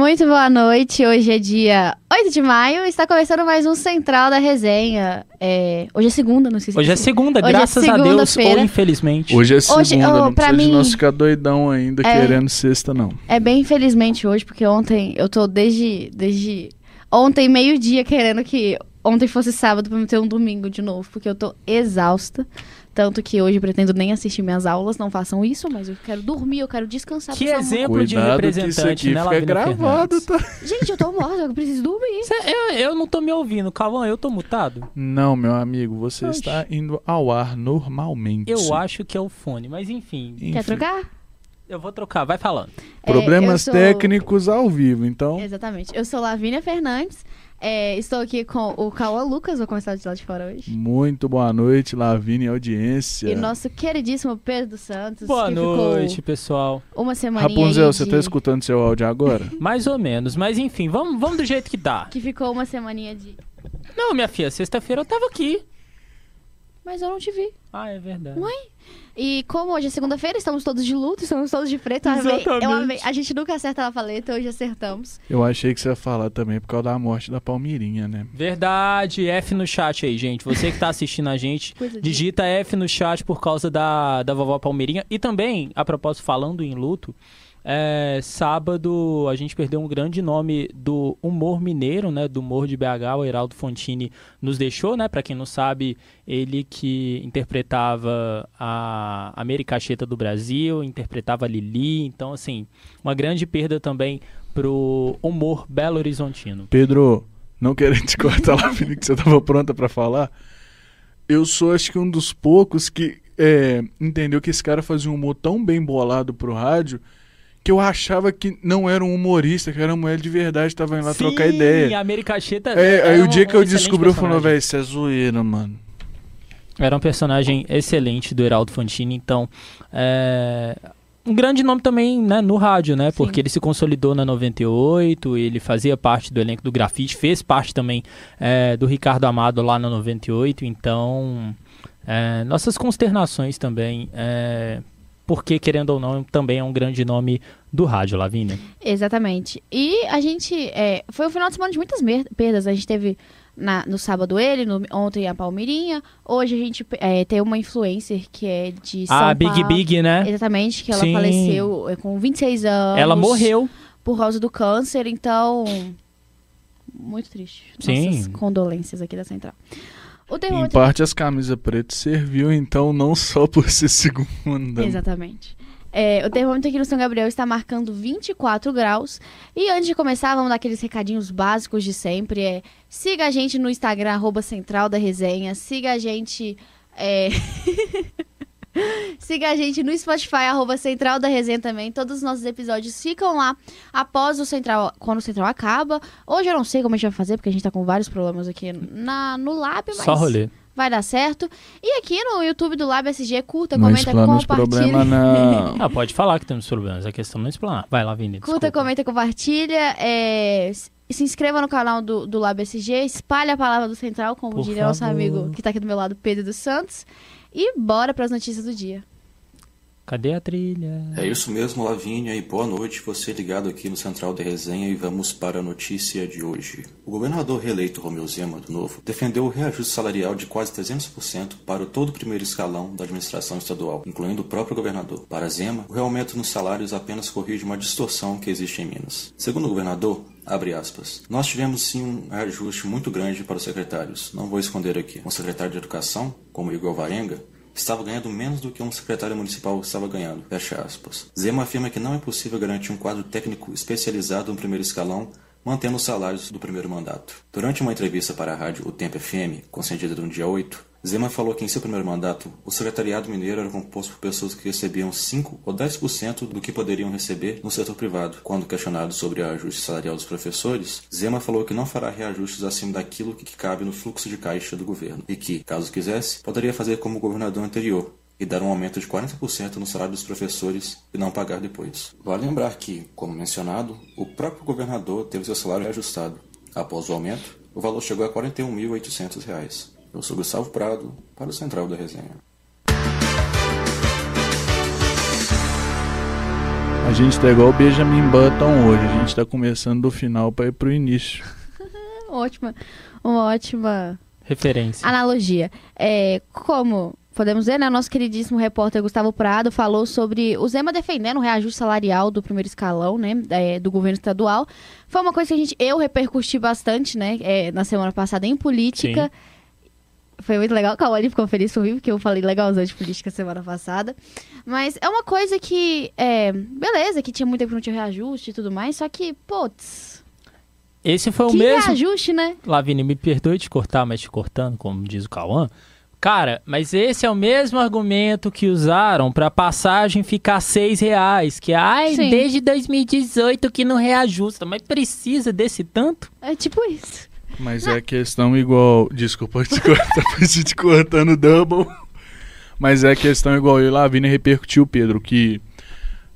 Muito boa noite. Hoje é dia 8 de maio. Está começando mais um Central da Resenha. É, Hoje é segunda, não sei se Hoje é segunda, Hoje é graças a Deus, ou segunda-feira. infelizmente. Hoje é segunda, Hoje, oh, não precisa de mim- nós ficar doidão ainda É. querendo sexta, não. É bem infelizmente hoje, porque ontem eu tô desde. desde ontem, meio-dia, querendo que ontem fosse sábado pra me ter um domingo de novo, porque eu tô exausta. Tanto que hoje eu pretendo nem assistir minhas aulas, não façam isso, mas eu quero dormir, eu quero descansar. Que exemplo de Cuidado que representante, aqui né, Lavina gravado, tá? Gente, eu tô morta, eu preciso dormir. Cê- eu, eu não tô me ouvindo, Calvão, eu tô mutado? Não, meu amigo, você Oxe. está indo ao ar normalmente. Eu acho que é o fone, mas enfim, Enfim, Quer trocar? eu vou trocar, vai falando. É, Problemas sou- técnicos ao vivo, então. Exatamente. Eu sou Lavínia Fernandes. É, estou aqui com o Cauã Lucas, vou começar de lá de fora hoje. Muito boa noite, Lavínia e audiência. E nosso queridíssimo Pedro Santos. Boa que noite, Ficou pessoal. uma semana Rapunzel, você de... tá escutando seu áudio agora? Mais ou menos, mas enfim, vamos, vamos do jeito que dá. Que ficou uma semaninha de. Não, minha filha, sexta-feira eu tava aqui. Mas eu não te vi. Ah, é verdade. Ué? E como hoje é segunda-feira, estamos todos de luto, estamos todos de preto. Eu amei, eu amei. A gente nunca acerta a paleta, hoje acertamos. Eu achei que você ia falar também por causa da morte da Palmirinha, né? Verdade, F no chat aí, gente. Você que tá assistindo a gente, digita F no chat por causa da, da vovó Palmeirinha. E também, a propósito, falando em luto, é, sábado a gente perdeu um grande nome do humor mineiro, né? Do humor de BH, o Heraldo Fontini nos deixou, né? Pra quem não sabe, ele que interpretava a Americacheta do Brasil, interpretava Lili. Então, assim, uma grande perda também pro humor belo horizontino. Pedro, não querendo te cortar, Lavínia, que você tava pronta pra falar. Eu sou, acho que, um dos poucos que é, entendeu que esse cara fazia um humor tão bem bolado pro rádio que eu achava que não era um humorista, que era uma mulher de verdade, tava indo lá trocar Sim, ideia. a Americacheta. É, aí é o dia um- que eu um descobri, eu falei, velho, isso é zoeira, mano. Era um personagem excelente do Heraldo Fantini, então. É... Um grande nome também né, no rádio, né? Sim. Porque ele se consolidou na 98, ele fazia parte do elenco do grafite, fez parte também é, do Ricardo Amado lá na 98, então. é, nossas consternações também. é, porque, querendo ou não, também é um grande nome do rádio, Lavínia. Exatamente. E a gente. é, foi um final de semana de muitas perdas. A gente teve na- no sábado ele, no- ontem a Palmeirinha. Hoje a gente é, tem uma influencer que é de São a Big. Big, né? Exatamente, que ela Sim. faleceu é, com 26 anos. Ela morreu. Por causa do câncer, então. Muito triste. Sim. Nossas condolências aqui da Central. O Em parte, as camisas pretas serviu, então, não só por ser segunda. Exatamente. É, o termômetro aqui no São Gabriel está marcando 24 graus. E antes de começar, vamos dar aqueles recadinhos básicos de sempre. É, siga a gente no Instagram, arroba Central da Resenha. Siga a gente. é, siga a gente no Spotify, arroba Central da Resenha também. Todos os nossos episódios ficam lá após o Central, quando o Central acaba. Hoje eu não sei como a gente vai fazer, porque a gente tá com vários problemas aqui na, no Lab, mas Só rolê. vai dar certo. E aqui no YouTube do Lab SG, curta, Não comenta, compartilha. problemas, não. Ah, pode falar que temos problemas, a questão não é explanar. Vai, Lavínia. Curta, desculpa. comenta, compartilha. é, se inscreva no canal do, do Lab SG. Espalhe a palavra do Central, como Por diria nosso favor. amigo que tá aqui do meu lado, Pedro dos Santos. E bora pras notícias do dia. Cadê a trilha? É isso mesmo, Lavínia, e boa noite. Você ligado aqui no Central da Resenha e vamos para a notícia de hoje. O governador reeleito Romeu Zema, do Novo, defendeu o reajuste salarial de quase 300% para todo o primeiro escalão da administração estadual, incluindo o próprio governador. Para Zema, o reaumento nos salários apenas corrige uma distorção que existe em Minas. Segundo o governador. Nós tivemos sim um reajuste muito grande para os secretários. Não vou esconder aqui. Um secretário de educação, como Igor Varenga, estava ganhando menos do que um secretário municipal estava ganhando. Fecha aspas. Zema afirma que não é possível garantir um quadro técnico especializado no primeiro escalão, mantendo os salários do primeiro mandato. Durante uma entrevista para a rádio O Tempo FM, concedida no dia 8, Zema falou que em seu primeiro mandato, o secretariado mineiro era composto por pessoas que recebiam 5 ou 10% do que poderiam receber no setor privado. Quando questionado sobre o ajuste salarial dos professores, Zema falou que não fará reajustes acima daquilo que cabe no fluxo de caixa do governo e que, caso quisesse, poderia fazer como o governador anterior, e dar um aumento de 40% no salário dos professores e não pagar depois. Vale lembrar que, como mencionado, o próprio governador teve seu salário reajustado. Após o aumento, o valor chegou a R$ 41.800. Eu sou Gustavo Prado, para o Central da Resenha. A gente tá igual o Benjamin Button hoje. A gente tá começando do final pra ir pro início. Ótima, uma ótima Referência. analogia. É, como podemos ver, né, nosso queridíssimo repórter Gustavo Prado falou sobre o Zema defendendo o reajuste salarial do primeiro escalão, né, é, do governo estadual. Foi uma coisa que a gente, eu repercuti bastante, né, é, na semana passada em política. Foi muito legal, o Cauane ficou feliz comigo, porque eu falei legalzão de política semana passada. Mas é uma coisa que, é, beleza, que tinha muito tempo que não tinha reajuste e tudo mais, só que, putz, Esse foi o que mesmo. reajuste, né? Lavini, me perdoe te cortar, mas te cortando, como diz o Cauã. Cara, mas esse é o mesmo argumento que usaram pra passagem ficar seis reais. Que, ai, Sim. desde 2018 que não reajusta. Mas precisa desse tanto? É tipo isso. Mas é questão igual. Desculpa te cortar, te cortando double. Mas é questão igual eu e Lavínia repercutiu, Pedro, que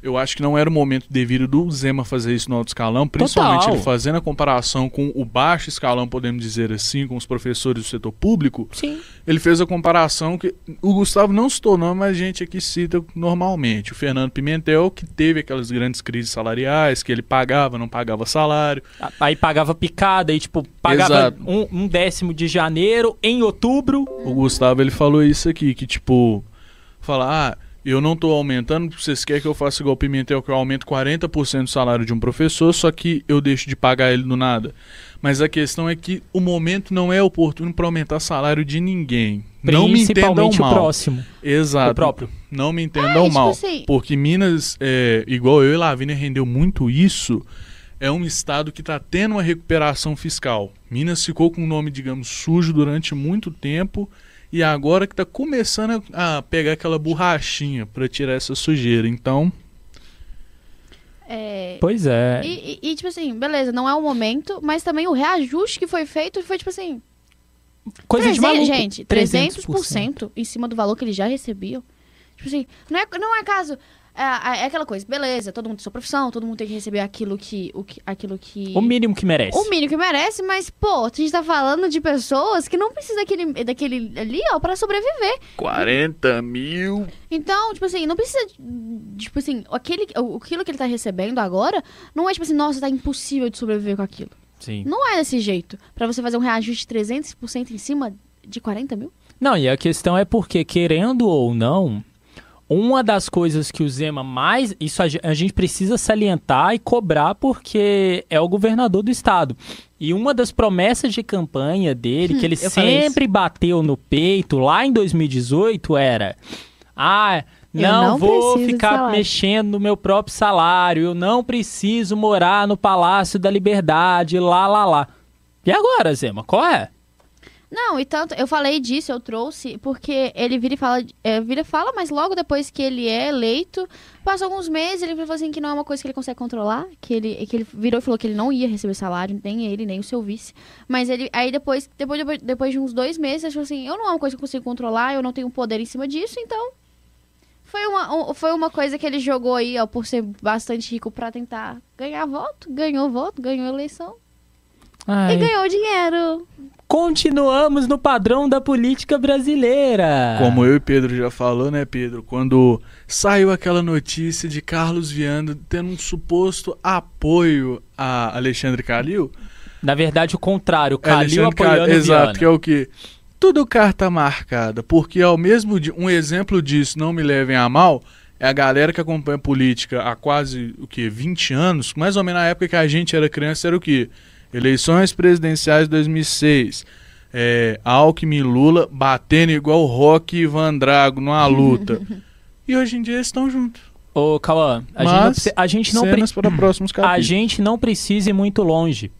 eu acho que não era o momento devido do Zema fazer isso no alto escalão, principalmente Total. ele fazendo a comparação com o baixo escalão, podemos dizer assim, com os professores do setor público. Sim. Ele fez a comparação que o Gustavo não citou nome, mas a gente aqui cita normalmente. O Fernando Pimentel, que teve aquelas grandes crises salariais, que ele pagava, não pagava salário. Aí pagava picada e, tipo, pagava um, um décimo de janeiro em outubro. O Gustavo ele falou isso aqui, que tipo, falar, ah, eu não tô aumentando, vocês querem que eu faça igual o Pimentel, que eu aumento 40% do salário de um professor, só que eu deixo de pagar ele do nada. Mas a questão é que o momento não é oportuno para aumentar salário de ninguém. Não me entendam Principalmente o mal. próximo. Exato. O próprio. Não me entendam Ah, mal. assim- Porque Minas, é, igual eu e Lavínia, rendeu muito isso. É um estado que está tendo uma recuperação fiscal. Minas ficou com o nome, digamos, sujo durante muito tempo. E agora que está começando a pegar aquela borrachinha para tirar essa sujeira. Então, É, Pois é. E, e- e, tipo assim, beleza, não é o momento, mas também o reajuste que foi feito foi, tipo assim, Coisa de 300, maluco. gente, 300% em cima do valor que eles já recebiam. Tipo assim, não é, não é caso... É, é aquela coisa, beleza, todo mundo tem sua profissão, todo mundo tem que receber aquilo que... O que aquilo que O mínimo que merece. o mínimo que merece, mas, pô, a gente tá falando de pessoas que não precisam daquele, daquele ali, ó, pra sobreviver. 40 mil. Então, tipo assim, não precisa. Tipo assim, aquele, o- aquilo que ele tá recebendo agora não é tipo assim, nossa, tá impossível de sobreviver com aquilo. Sim. Não é desse jeito. Pra você fazer um reajuste de 300% em cima de 40 mil? Não, e a questão é porque, querendo ou não, uma das coisas que o Zema mais. Isso a, ge- a gente precisa salientar e cobrar porque é o governador do estado. E uma das promessas de campanha dele, que ele sempre bateu no peito lá em 2018, era. Ah. Não, não vou ficar salário." mexendo no meu próprio salário. Eu não preciso morar no Palácio da Liberdade, lá, lá, lá. E agora, Zema, qual é? Não, e tanto, eu falei disso, eu trouxe, porque ele vira e fala, é, vira e fala, mas logo depois que ele é eleito, passou alguns meses, ele falou assim que não é uma coisa que ele consegue controlar, que ele, que ele virou e falou que ele não ia receber salário, nem ele, nem o seu vice. Mas ele, aí depois, depois, depois, depois de uns dois meses, ele falou assim, eu não é uma coisa que eu consigo controlar, eu não tenho poder em cima disso, então... Foi uma, um- foi uma coisa que ele jogou aí, ó, por ser bastante rico pra tentar ganhar voto, ganhou voto, ganhou eleição Ai. e ganhou dinheiro. Continuamos no padrão da política brasileira. Como eu e Pedro já falou, né, Pedro? Quando saiu aquela notícia de Carlos Viana tendo um suposto apoio a Alexandre Calil. Na verdade, o contrário. Calil Alexandre apoiando Calil, Exato, Viana. que é o que? Tudo carta marcada. Porque ao mesmo um exemplo disso, não me levem a mal, é a galera que acompanha política há quase o que 20 anos, mais ou menos na época que a gente era criança, era o que? Eleições presidenciais de 2006. É, Alckmin e Lula batendo igual o Rock e Van Drago numa luta. e hoje em dia eles estão juntos. Ô, Cauã, a gente não, Mas, a gente não pre- Cenas para próximos a gente não precisa ir muito longe.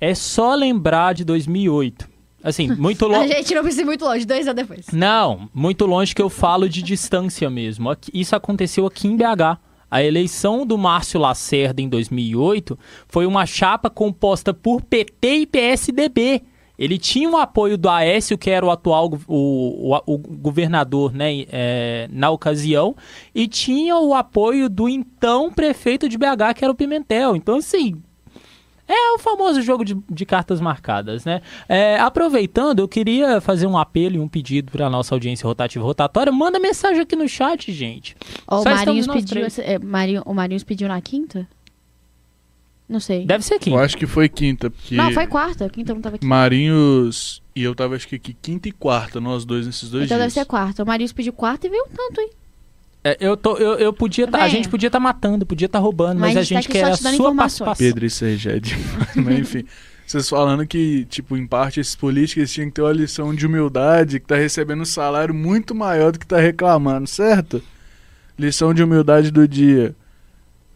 É só lembrar de 2008. Assim, muito A longe. gente não precisa ir muito longe, dois anos depois. Não, muito longe que eu falo de distância mesmo. Isso aconteceu aqui em BH. A eleição do Márcio Lacerda em 2008 foi uma chapa composta por PT e PSDB. Ele tinha o apoio do Aécio, que era o atual o, o, o governador né, é, na ocasião, e tinha o apoio do então prefeito de BH, que era o Pimentel. Então, assim, É o famoso jogo de, de cartas marcadas, né? É, aproveitando, eu queria fazer um apelo e um pedido para nossa audiência rotativa rotatória. Manda mensagem aqui no chat, gente. Ó, o Marinhos pediu. essa- é, Marinho- o Marinhos pediu na quinta? Não sei. Deve ser aqui. Eu acho que foi quinta, porque Não, foi quarta. Quinta não tava aqui. Marinhos e eu tava acho que aqui quinta e quarta, nós dois nesses dois Então deve dias. ser quarta. O Marinhos pediu quarta e veio um tanto, hein? É, eu, tô, eu, eu podia tá, a gente podia estar matando, podia estar roubando, mas, Mas a gente tá quer a sua participação. Pedro, isso aí já é demais. Mas enfim, vocês falando que, tipo, em parte esses políticos tinham que ter uma lição de humildade, que tá recebendo um salário muito maior do que tá reclamando, certo? Lição de humildade do dia.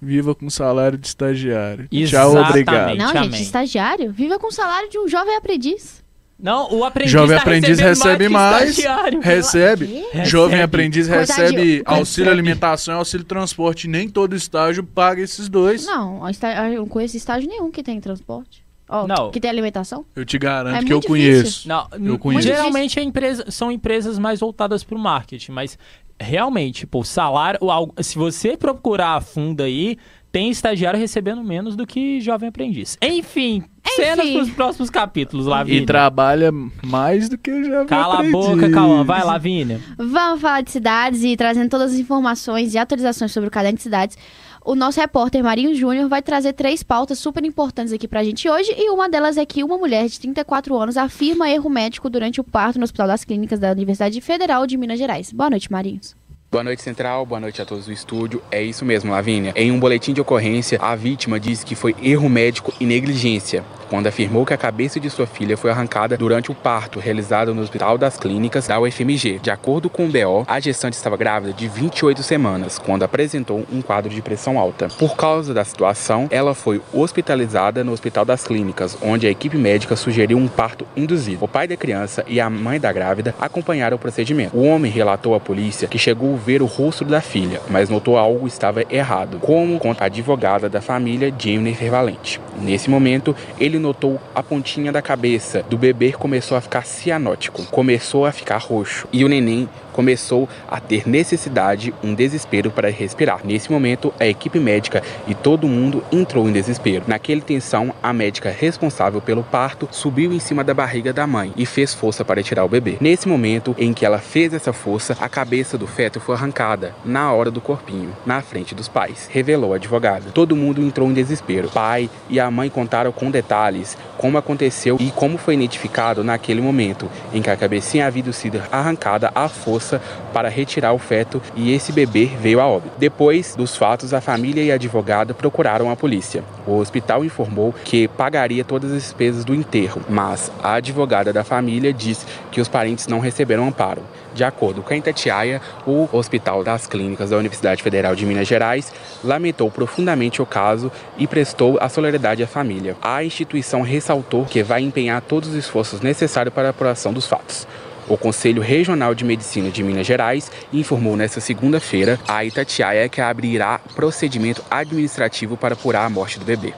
Viva com salário de estagiário. Tchau, Exatamente. obrigado. Não, gente, estagiário. Viva com o salário de um jovem aprendiz. Não, o aprendiz Jovem tá aprendiz recebe mais. mais. Recebe. Quê? Jovem Recebe. aprendiz Coitadinho. recebe auxílio Recebe. alimentação e auxílio transporte. Nem todo estágio paga esses dois. Não, eu não conheço estágio nenhum que tem transporte. Ó, Não. Que tem alimentação. Eu te garanto É que eu conheço. Não, Eu conheço. geralmente é empresa, são empresas mais voltadas para o marketing, mas realmente, pô, o salário, se você procurar a fundo aí, tem estagiário recebendo menos do que jovem aprendiz. Enfim, cenas para os próximos capítulos, E Lavínia. trabalha mais do que eu já vi. Cala a boca, Cauã. Vai, Lavínia. Vamos falar de cidades e trazendo todas as informações e atualizações sobre o caderno de cidades. O nosso repórter Marinho Júnior vai trazer três pautas super importantes aqui pra gente hoje. E uma delas é que uma mulher de 34 anos afirma erro médico durante o parto no Hospital das Clínicas da Universidade Federal de Minas Gerais. Boa noite, Marinhos. Boa noite, Central. Boa noite a todos do estúdio. É isso mesmo, Lavínia. Em um boletim de ocorrência, a vítima disse que foi erro médico e negligência quando afirmou que a cabeça de sua filha foi arrancada durante o parto realizado no Hospital das Clínicas da UFMG. De acordo com o BO, a gestante estava grávida de 28 semanas quando apresentou um quadro de pressão alta. Por causa da situação, ela foi hospitalizada no Hospital das Clínicas, onde a equipe médica sugeriu um parto induzido. O pai da criança e a mãe da grávida acompanharam o procedimento. O homem relatou à polícia que chegou a ver o rosto da filha, mas notou algo estava errado, como conta a advogada da família, Jennifer Valente. Nesse momento, ele notou a pontinha da cabeça do bebê começou a ficar cianótico, começou a ficar roxo. E o neném começou a ter necessidade, um desespero para respirar. Nesse momento, a equipe médica e todo mundo entrou em desespero. Naquela tensão, a médica responsável pelo parto subiu em cima da barriga da mãe e fez força para tirar o bebê. Nesse momento em que ela fez essa força, a cabeça do feto foi arrancada na hora do corpinho, na frente dos pais, revelou a advogada. Todo mundo entrou em desespero. Pai e a mãe contaram com detalhes como aconteceu e como foi identificado naquele momento em que a cabecinha havia sido arrancada à força para retirar o feto e esse bebê veio a óbito. Depois dos fatos, a família e a advogada procuraram a polícia. O hospital informou que pagaria todas as despesas do enterro, mas a advogada da família disse que os parentes não receberam amparo. De acordo com a Itatiaia, o Hospital das Clínicas da Universidade Federal de Minas Gerais lamentou profundamente o caso e prestou a solidariedade à família. A instituição ressaltou que vai empenhar todos os esforços necessários para a apuração dos fatos. O Conselho Regional de Medicina de Minas Gerais informou nesta segunda-feira a Itatiaia que abrirá procedimento administrativo para apurar a morte do bebê.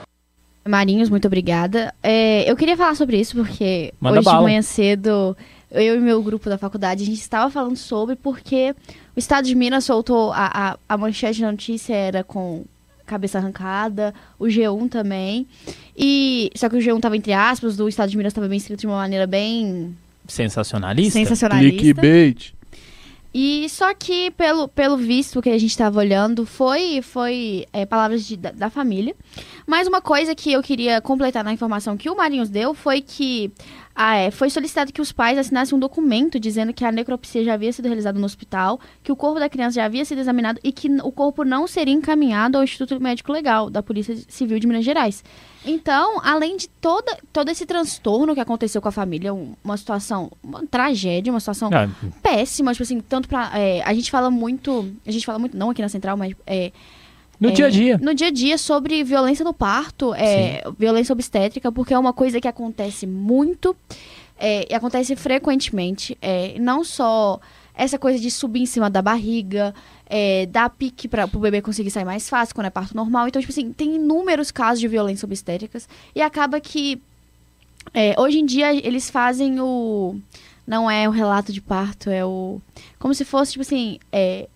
Marinhos, muito obrigada. É, eu queria falar sobre isso porque Manda hoje bala. de manhã cedo, eu e meu grupo da faculdade, a gente estava falando sobre porque o Estado de Minas soltou a, a, a manchete da notícia era com cabeça arrancada, o G1 também. E só que o G1 estava entre aspas, do Estado de Minas estava bem escrito de uma maneira bem Sensacionalista? sensacionalista. Clickbait. E só que, pelo, pelo visto que a gente estava olhando, foi, foi é, palavras de- da, da família. Mas uma coisa que eu queria completar na informação que o Marinhos deu foi que ah, é, foi solicitado que os pais assinassem um documento dizendo que a necropsia já havia sido realizada no hospital, que o corpo da criança já havia sido examinado e que o corpo não seria encaminhado ao Instituto Médico Legal da Polícia Civil de Minas Gerais. Então, além de toda, todo esse transtorno que aconteceu com a família, um- uma situação, uma tragédia, uma situação Ah, péssima, tipo assim, tanto pra. é, a gente fala muito. A gente fala muito, não aqui na central, mas. é, no é, dia a dia. No dia a dia sobre violência no parto, é, violência obstétrica, porque é uma coisa que acontece muito, é, e acontece frequentemente. é, não só essa coisa de subir em cima da barriga, é, dar pique para o bebê conseguir sair mais fácil quando é parto normal. Então, tipo assim, tem inúmeros casos de violência obstétricas. E acaba que. é, hoje em dia eles fazem o. Não é o relato de parto, é o. Como se fosse, tipo assim. É,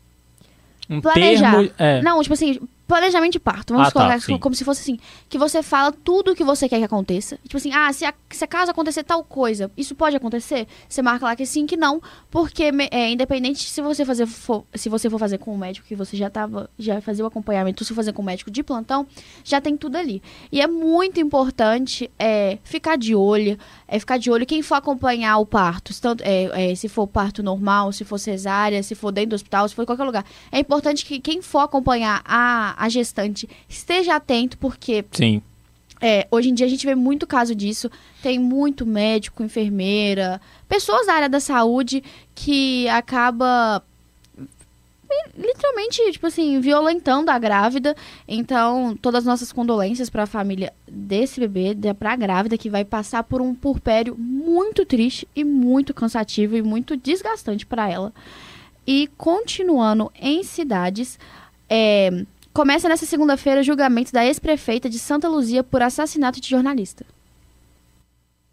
Um planejar. termo. É, Não, tipo assim, planejamento de parto. Vamos Ah, tá, colocar sim. como se fosse assim. Que você fala tudo o que você quer que aconteça. Tipo assim, ah, se, a, se acaso acontecer tal coisa, isso pode acontecer? Você marca lá que sim, que não. Porque, é, independente se você fazer for, se você for fazer com o médico que você já tava, já fazia o acompanhamento, se for fazer com o médico de plantão, já tem tudo ali. E é muito importante é, ficar de olho, é ficar de olho quem for acompanhar o parto, se tanto- é, é, se for parto normal, se for cesárea, se for dentro do hospital, se for em qualquer lugar. É importante que quem for acompanhar a, a gestante esteja atento, porque Sim. é, hoje em dia a gente vê muito caso disso. Tem muito médico, enfermeira, pessoas da área da saúde que acaba literalmente, tipo assim, violentando a grávida. Então, todas as nossas condolências para a família desse bebê, de- pra grávida que vai passar por um purpério muito triste e muito cansativo e muito desgastante para ela. E continuando em cidades, é, começa nessa segunda-feira o julgamento da ex-prefeita de Santa Luzia por assassinato de jornalista.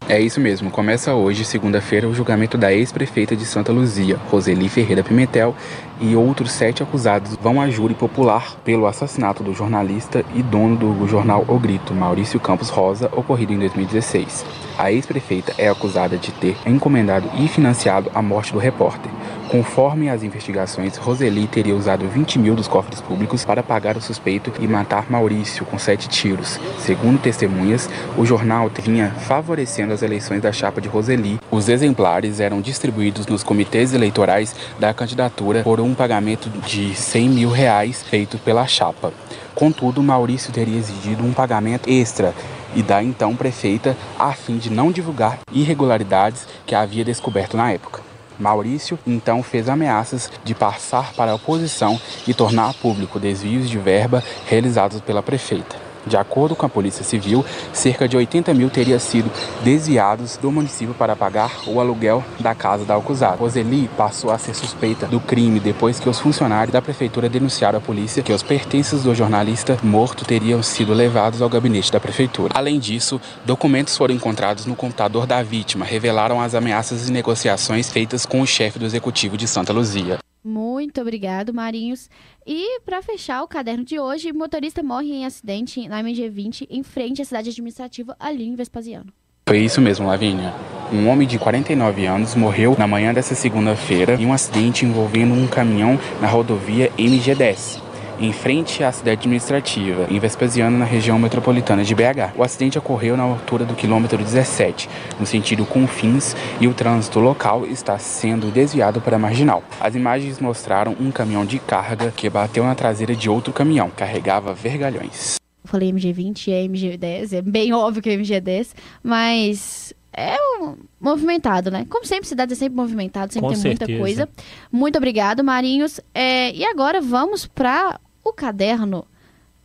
É isso mesmo, começa hoje, segunda-feira, o julgamento da ex-prefeita de Santa Luzia, Roseli Ferreira Pimentel, e outros sete acusados vão à júri popular pelo assassinato do jornalista e dono do jornal O Grito, Maurício Campos Rosa, ocorrido em 2016. A ex-prefeita é acusada de ter encomendado e financiado a morte do repórter. Conforme as investigações, Roseli teria usado 20 mil dos cofres públicos para pagar o suspeito e matar Maurício com sete tiros. Segundo testemunhas, o jornal vinha favorecendo as eleições da chapa de Roseli. Os exemplares eram distribuídos nos comitês eleitorais da candidatura por um pagamento de 100 mil reais feito pela chapa. Contudo, Maurício teria exigido um pagamento extra e da então prefeita a fim de não divulgar irregularidades que havia descoberto na época. Maurício então fez ameaças de passar para a oposição e tornar público desvios de verba realizados pela prefeita. De acordo com a Polícia Civil, cerca de 80 mil teria sido desviados do município para pagar o aluguel da casa da acusada. Roseli passou a ser suspeita do crime depois que os funcionários da prefeitura denunciaram à polícia que os pertences do jornalista morto teriam sido levados ao gabinete da prefeitura. Além disso, documentos foram encontrados no computador da vítima, revelaram as ameaças e negociações feitas com o chefe do executivo de Santa Luzia. Muito obrigado, Marinhos. E para fechar o caderno de hoje, motorista morre em acidente na MG20 em frente à cidade administrativa ali em Vespasiano. Foi isso mesmo, Lavínia. Um homem de 49 anos morreu na manhã dessa segunda-feira em um acidente envolvendo um caminhão na rodovia MG10, em frente à cidade administrativa, em Vespasiano, na região metropolitana de BH. O acidente ocorreu na altura do quilômetro 17, no sentido Confins, e o trânsito local está sendo desviado para a marginal. As imagens mostraram um caminhão de carga que bateu na traseira de outro caminhão, carregava vergalhões. Eu falei MG20 e é MG10, é bem óbvio que é MG10, mas é um- movimentado, né? Como sempre, cidade é sempre movimentado, sempre Com tem muita certeza. coisa. Muito obrigado, Marinhos. É, e agora vamos para o caderno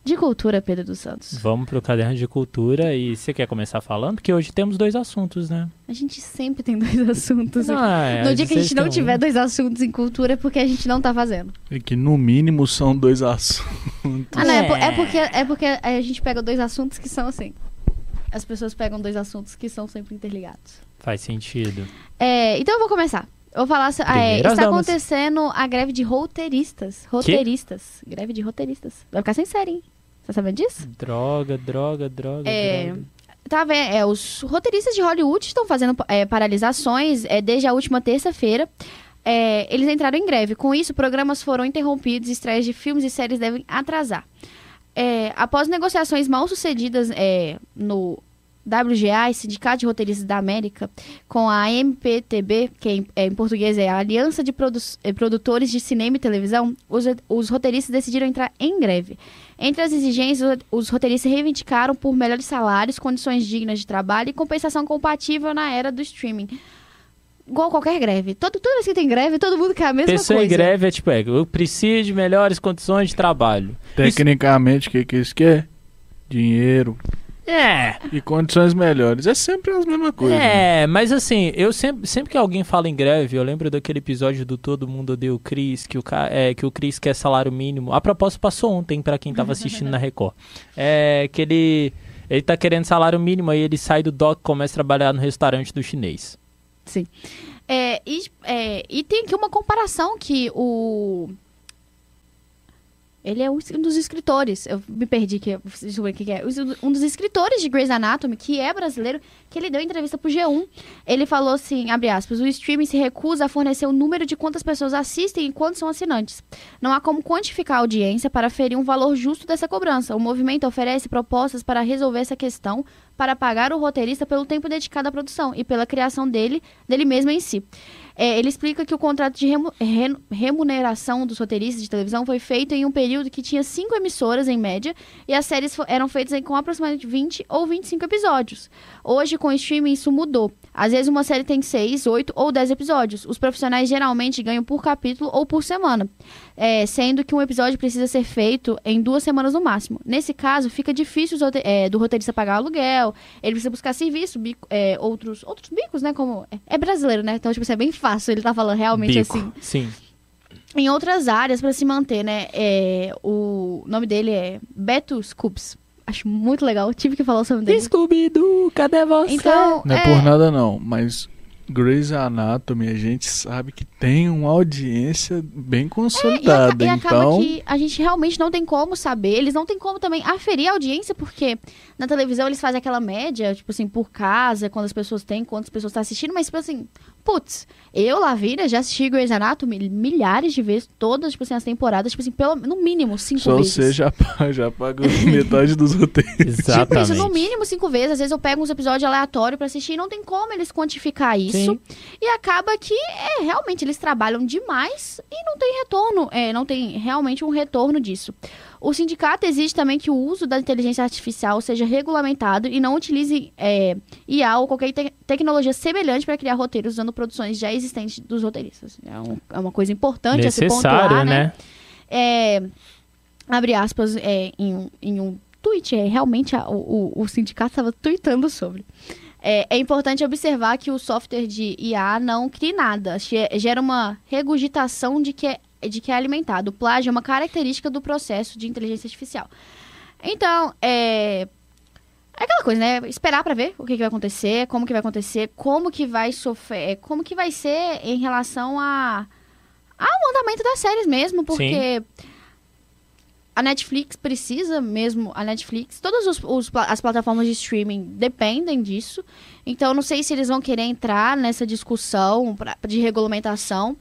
de cultura, Pedro dos Santos. Vamos pro caderno de cultura e você quer começar falando? Porque hoje temos dois assuntos, né? A gente sempre tem dois assuntos. Não, é, no dia que a gente não tem um. tiver dois assuntos em cultura é porque a gente não tá fazendo. É que no mínimo são dois assuntos. Ah, não, é, por- É. é porque, é porque a gente pega dois assuntos que são assim. As pessoas pegam dois assuntos que são sempre interligados. Faz sentido. É, então eu vou começar. Eu vou falar. so- ah, é, está damas. acontecendo a greve de roteiristas. Roteiristas. Greve de roteiristas. Vai ficar sem série, hein? Tá sabendo disso? Droga, droga, droga, É, droga. Tá vendo? É, os roteiristas de Hollywood estão fazendo é, paralisações é, desde a última terça-feira. É, eles entraram em greve. Com isso, programas foram interrompidos, estreias de filmes e séries devem atrasar. É, após negociações mal sucedidas é, no WGA, Sindicato de Roteiristas da América, com a MPTB, que em, é, em português é a Aliança de Produ- eh, Produtores de Cinema e Televisão, os, os roteiristas decidiram entrar em greve. Entre as exigências, os roteiristas reivindicaram por melhores salários, condições dignas de trabalho e compensação compatível na era do streaming. Igual qualquer greve. Todo, toda vez que tem greve, todo mundo quer a mesma Pessoa coisa. em greve é tipo, é, eu preciso de melhores condições de trabalho. Tecnicamente, o que, que isso quer? Dinheiro É, e condições melhores. É sempre a mesma coisa. né? é, mas assim, eu sempre, sempre que alguém fala em greve, eu lembro daquele episódio do Todo Mundo Odeia o Cris, que o, é, que o Cris quer salário mínimo. A propósito, passou ontem pra quem tava assistindo na Record. É que ele, ele tá querendo salário mínimo, aí ele sai do doc e começa a trabalhar no restaurante do chinês. É, e, é, e tem aqui uma comparação que o. Ele é um dos escritores. Eu me perdi que o que é. Um dos escritores de Grey's Anatomy, que é brasileiro, que ele deu entrevista pro G1. Ele falou assim, abre aspas, o streaming se recusa a fornecer o número de quantas pessoas assistem e quantos são assinantes. Não há como quantificar a audiência para ferir um valor justo dessa cobrança. O movimento oferece propostas para resolver essa questão, para pagar o roteirista pelo tempo dedicado à produção e pela criação dele, dele mesmo em si. É, ele explica que o contrato de remu- re- remuneração dos roteiristas de televisão foi feito em um período que tinha cinco emissoras em média e as séries eram feitas com aproximadamente 20 ou 25 episódios. Hoje, com o streaming, isso mudou. Às vezes, uma série tem 6, 8 ou 10 episódios. Os profissionais geralmente ganham por capítulo ou por semana, é, sendo que um episódio precisa ser feito em duas semanas no máximo. Nesse caso, fica difícil rote- é, do roteirista pagar aluguel, ele precisa buscar serviço, bico- é, outros, outros bicos, né? Como é, é brasileiro, né? Então, tipo, assim, é bem fácil. Ele tá falando realmente Bico. assim Sim. em outras áreas para se manter, né? É, o nome dele é Beto Scoops. Acho muito legal. Tive que falar o nome dele. Scooby-Doo, cadê você? Então, Não é, é, por nada não, mas Grey's Anatomy a gente sabe que tem uma audiência bem e, consolidada, e acaba então que a gente realmente não tem como saber. Eles não tem como também aferir a audiência, porque na televisão eles fazem aquela média, tipo assim, por casa, quantas pessoas tem, quantas pessoas estão assistindo, mas, tipo assim, putz, eu, Lavínia, já assisti Grey's Anatomy milhares de vezes, todas, tipo assim, as temporadas, tipo assim, pelo, no mínimo cinco só vezes. você já, já pagou metade dos roteiros. Exatamente. Tipo isso, no mínimo cinco vezes. Às vezes eu pego uns episódios aleatórios pra assistir e não tem como eles quantificar isso. Sim. E acaba que, é, realmente, eles trabalham demais e não tem retorno. É, não tem realmente um retorno disso. O sindicato exige também que o uso da inteligência artificial seja regulamentado e não utilize é, IA ou qualquer te- tecnologia semelhante para criar roteiros usando produções já existentes dos roteiristas. É, um- é uma coisa importante a se Necessário, pontuar, né? né? é, abre aspas, é, em, um, em um tweet, é, realmente a- o, o, sindicato estava tweetando sobre. É, é importante observar que o software de IA não cria nada, ge- gera uma regurgitação de que, é, de que é alimentado. O plágio é uma característica do processo de inteligência artificial. Então, é, é aquela coisa, né? Esperar pra ver o que, que vai acontecer, como que vai acontecer, como que vai sofrer, como que vai ser em relação a ao andamento das séries mesmo, porque a Netflix precisa mesmo, a Netflix, todas os, os as plataformas de streaming dependem disso. Então, não sei se eles vão querer entrar nessa discussão pra- de regulamentação,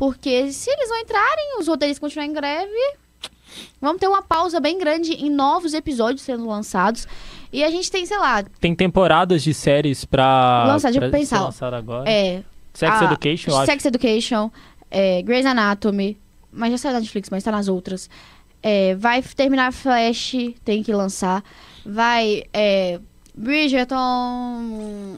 porque se eles não entrarem, os roteiristas continuarem em greve, vamos ter uma pausa bem grande em novos episódios sendo lançados. E a gente tem, sei lá, Tem temporadas de séries pra, Lançar, pra pensar. ser lançada agora. é, Sex a- Education, eu acho. Sex Education, é, Grey's Anatomy, mas já saiu da Netflix, mas tá nas outras. É, vai terminar Flash, tem que lançar. Vai, é, Bridgerton...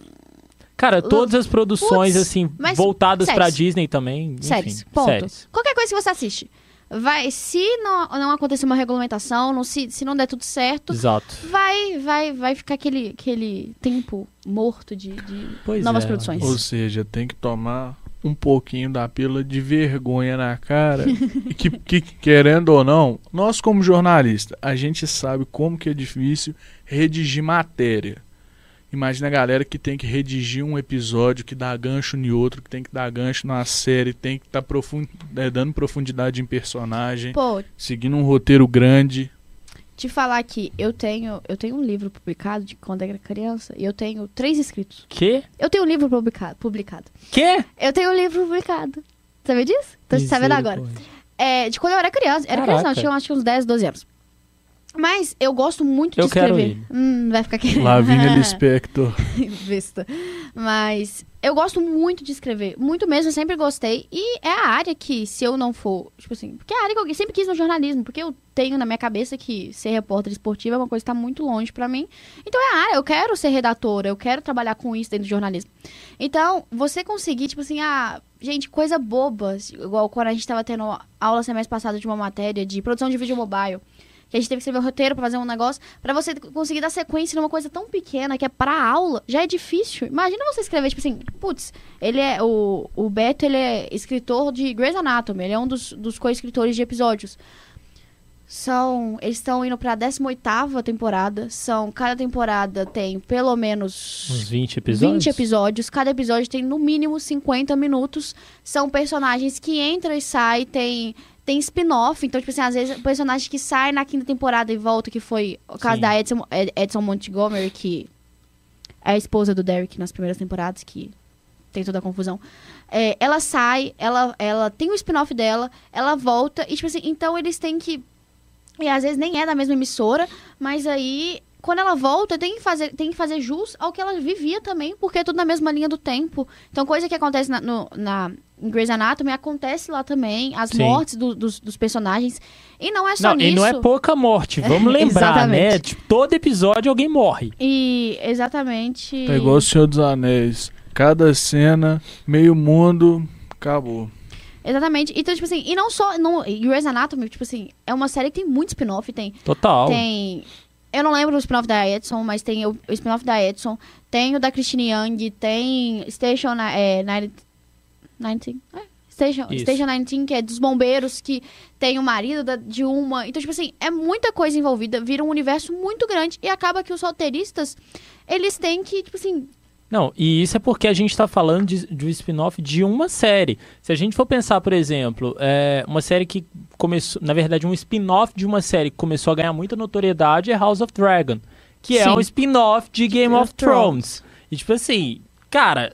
Cara, todas as produções, Putz, assim, mas voltadas pra séries. Disney também. Enfim, séries, ponto. séries. Qualquer coisa que você assiste. Vai, se não, não acontecer uma regulamentação, não, se, se não der tudo certo, Exato. vai, vai, vai ficar aquele, aquele tempo morto de, de novas é, produções. Ou seja, tem que tomar um pouquinho da pílula de vergonha na cara. e que, que, querendo ou não, nós como jornalista, a gente sabe como que é difícil redigir matéria. Imagina a galera que tem que redigir um episódio que dá gancho em outro, que tem que dar gancho na série, tem que estar tá profund... é, dando profundidade em personagem, Pô, seguindo um roteiro grande. te falar que eu tenho, eu tenho um livro publicado de quando eu era criança e eu tenho três inscritos. Que? Eu tenho um livro publicado. publicado. Que? Eu tenho um livro publicado. Sabia disso? Tô sabendo agora. É, de quando eu era criança. Era criança, não, Caraca. tinha acho que uns 10, 12 anos. Mas eu gosto muito Eu de quero escrever. Hum, vai ficar querendo. Lavínia Lispector. Besta. Mas eu gosto muito de escrever. Muito mesmo, eu sempre gostei. E é a área que, se eu não for. Tipo assim, porque é a área que eu sempre quis no jornalismo. Porque eu tenho na minha cabeça que ser repórter esportivo é uma coisa que tá muito longe pra mim. Então é a área, eu quero ser redatora, eu quero trabalhar com isso dentro do jornalismo. Então, você conseguir, tipo assim, ah, gente, coisa boba. Igual quando a gente tava tendo aula semestre passado de uma matéria de produção de vídeo mobile que a gente teve que escrever um roteiro pra fazer um negócio, pra você conseguir dar sequência numa coisa tão pequena que é pra aula, já é difícil. Imagina você escrever, tipo assim, putz, ele é, o, o Beto, ele é escritor de Grey's Anatomy, ele é um dos, dos co-escritores de episódios. São, eles estão indo pra 18ª temporada, são, cada temporada tem pelo menos... Uns 20 episódios? 20 episódios. Cada episódio tem no mínimo 50 minutos. São personagens que entram e saem. Tem tem spin-off, então, tipo assim, às vezes o personagem que sai na quinta temporada e volta, que foi o caso Sim. da Edson, Ed- Edson Montgomery, que é a esposa do Derek nas primeiras temporadas, que tem toda a confusão. É, ela sai, ela, ela tem o spin-off dela, ela volta, e tipo assim, então eles têm que. E às vezes nem é da mesma emissora, mas aí. Quando ela volta, tem que, fazer, tem que fazer jus ao que ela vivia também, porque é tudo na mesma linha do tempo. Então, coisa que acontece na, no, na, em Grey's Anatomy acontece lá também. As Sim. mortes do- dos, dos personagens. E não é só Não, nisso. e não é pouca morte, vamos lembrar, né? Tipo, todo episódio alguém morre. E exatamente. É igual o Senhor dos Anéis. Cada cena, meio mundo, acabou. Exatamente. Então, tipo assim, e não só. No, e Grey's Anatomy, tipo assim, é uma série que tem muito spin-off. Tem, Total. tem. Eu não lembro o spin-off da Edson, mas tem o, o spin-off da Edson. Tem o da Christine Young. Tem Station é, 90, 19. É, Station, Isso. Station 19, que é dos bombeiros, que tem o marido da- de uma. Então, tipo assim, é muita coisa envolvida. Vira um universo muito grande. E acaba que os roteiristas, eles têm que, tipo assim. Não, e isso é porque a gente tá falando de, de um spin-off de uma série. Se a gente for pensar, por exemplo, é, uma série que começou. Na verdade, um spin-off de uma série que começou a ganhar muita notoriedade é House of Dragon. Que é Sim. um spin-off de Game Game of of Thrones. Thrones. E tipo assim, cara,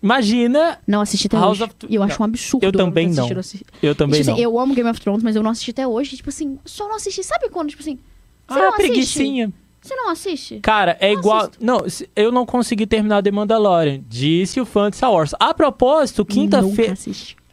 imagina. Não assisti até House hoje. of- eu acho um absurdo. Eu também não. assistir- Eu também tipo não. assim, eu amo Game of Thrones, mas eu não assisti até hoje. Tipo assim, só não assisti. Sabe quando, tipo assim, você ah, não assiste? Você não assiste? Cara, é Não igual. assisto. Não, eu não consegui terminar The Mandalorian. Disse o fã de Star Wars. A propósito, quinta-feira.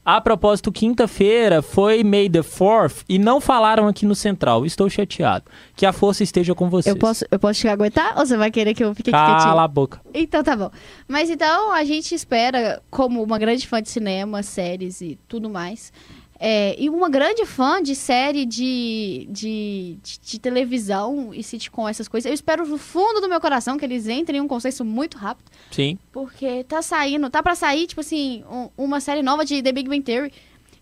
A propósito, quinta-feira foi May the 4th e não falaram aqui no Central. Estou chateado. Que a força esteja com vocês. Eu posso, eu posso a aguentar ou você vai querer que eu fique aqui Cala quietinho? a boca. Então tá bom. Mas então a gente espera, como uma grande fã de cinema, séries e tudo mais, é, e uma grande fã de série de, de, de, de televisão e sitcom, essas coisas, eu espero do fundo do meu coração que eles entrem em um consenso muito rápido. Sim. Porque tá saindo, tá pra sair, tipo assim, um- uma série nova de The Big Bang Theory.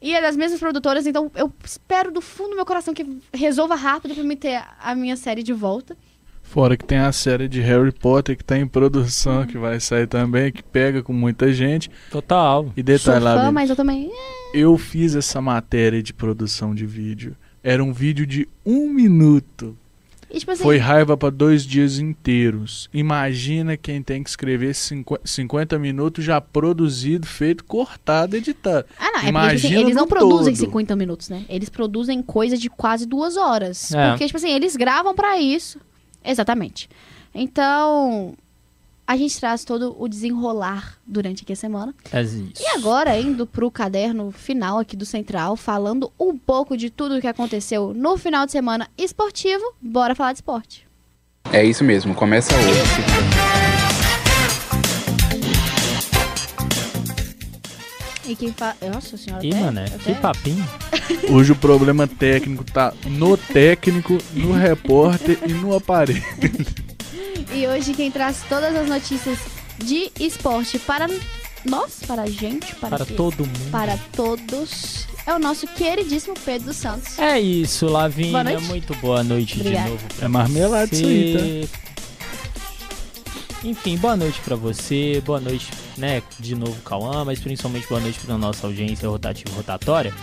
E é das mesmas produtoras, então eu espero do fundo do meu coração que resolva rápido pra me ter a minha série de volta. Fora que tem a série de Harry Potter que tá em produção, que vai sair também, que pega com muita gente. Total. E detalhe lá, mas eu também. eu fiz essa matéria de produção de vídeo. Era um vídeo de um minuto. E, tipo assim, Foi raiva pra dois dias inteiros. Imagina quem tem que escrever cinqu- 50 minutos já produzido, feito, cortado, editado. Ah, não, é porque tipo assim, Imagina eles não produzem todo. 50 minutos, né? Eles produzem coisa de quase duas horas. É. Porque, tipo assim, eles gravam pra isso. Exatamente. Então, a gente traz todo o desenrolar durante aqui a semana. É isso. E agora, indo pro caderno final aqui do Central, falando um pouco de tudo o que aconteceu no final de semana esportivo, bora falar de esporte. É isso mesmo, começa hoje. E quem fala. Nossa senhora. Ih, até- mané, até- que papinho. Hoje o problema técnico tá no técnico, no repórter e no aparelho. E hoje quem traz todas as notícias de esporte para nós, para a gente, para, Para que- todo mundo. para todos, é o nosso queridíssimo Pedro dos Santos. É isso. Boa noite. Muito boa noite Obrigada. de novo É marmelada isso aí, você. Enfim, boa noite pra você, boa noite, né, de novo, Cauã, mas principalmente boa noite pra nossa audiência rotativa rotatória.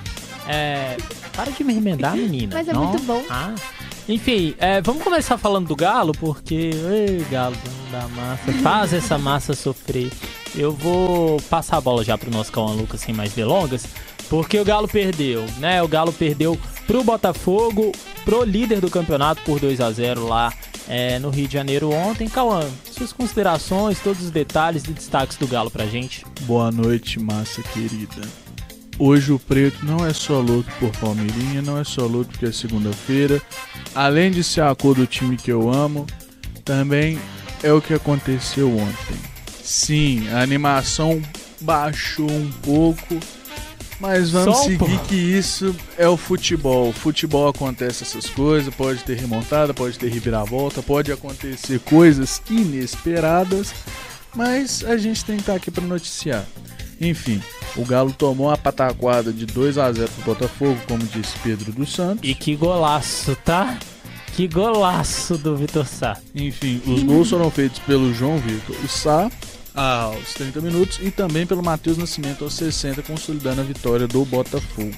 É, para de me remendar, menina. Mas é Não. muito bom. Ah. Enfim, é, vamos começar falando do Galo, porque, ei, Galo, da massa, faz essa massa sofrer. Eu vou passar a bola já pro nosso Cauã Lucas sem mais delongas, porque o Galo perdeu, né? O Galo perdeu pro Botafogo, pro líder do campeonato por 2 a 0 lá é, no Rio de Janeiro ontem. Cauã, suas considerações, todos os detalhes e destaques do Galo pra gente. Boa noite, massa querida. Hoje o preto não é só luto por Palmeirinha, não é só luto porque é segunda-feira. Além de ser a cor do time que eu amo, também é o que aconteceu ontem. Sim, a animação baixou um pouco, mas vamos Só seguir pouco. que isso é o futebol. Futebol acontece essas coisas, pode ter remontada, pode ter reviravolta, pode acontecer coisas inesperadas, mas a gente tem que estar aqui para noticiar. Enfim, o Galo tomou a pataquada de 2 a 0 pro Botafogo, como disse Pedro dos Santos. E que golaço, tá? Que golaço do Vitor Sá. Enfim, os gols foram feitos pelo João Vitor, o Sá, aos 30 minutos, e também pelo Matheus Nascimento aos 60, consolidando a vitória do Botafogo.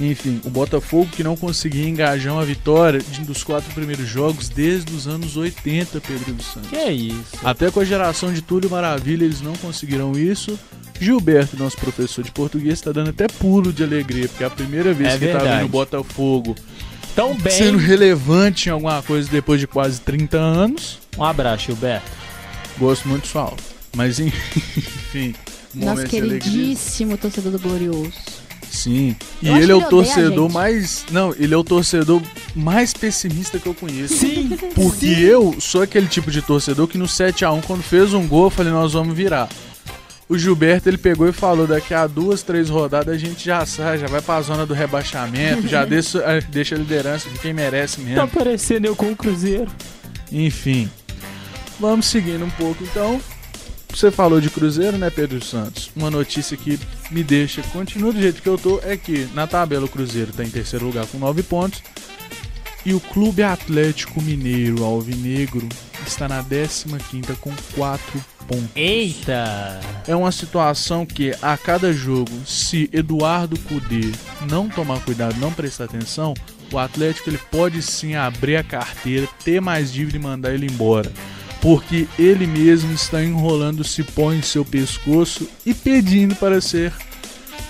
Enfim, o Botafogo que não conseguia engajar uma vitória dos quatro primeiros jogos desde os anos 80, Pedro dos Santos. Que é isso? Até com a geração de Túlio Maravilha eles não conseguiram isso. Gilberto, nosso professor de português, está dando até pulo de alegria, porque é a primeira vez É que está verdade. vendo o Botafogo Tão bem. sendo relevante em alguma coisa depois de quase 30 anos. Um abraço, Gilberto. Gosto muito de sua aula. Mas enfim, Nosso queridíssimo torcedor do Glorioso. Sim. E Eu ele é o torcedor mais. Não, ele é o torcedor mais pessimista que eu conheço. Sim. Porque eu sou aquele tipo de torcedor que no 7x1, quando fez um gol, eu falei, nós vamos virar. O Gilberto, ele pegou e falou, daqui a duas, três rodadas a gente já sai, já vai pra zona do rebaixamento, já deixa, eh, deixa a liderança de quem merece Tá mesmo. parecendo eu com o Cruzeiro. Enfim. Vamos seguindo um pouco, então. Você falou de Cruzeiro, né, Pedro Santos? Uma notícia que me deixa, continua do jeito que eu tô, é que na tabela o Cruzeiro tá em terceiro lugar com 9 pontos. E o Clube Atlético Mineiro Alvinegro está na 15ª com 4 pontos. Eita! É uma situação que a cada jogo, se Eduardo Cudê não tomar cuidado, não prestar atenção, o Atlético ele pode sim abrir a carteira, ter mais dívida e mandar ele embora. Porque ele mesmo está enrolando o cipó em seu pescoço e pedindo para ser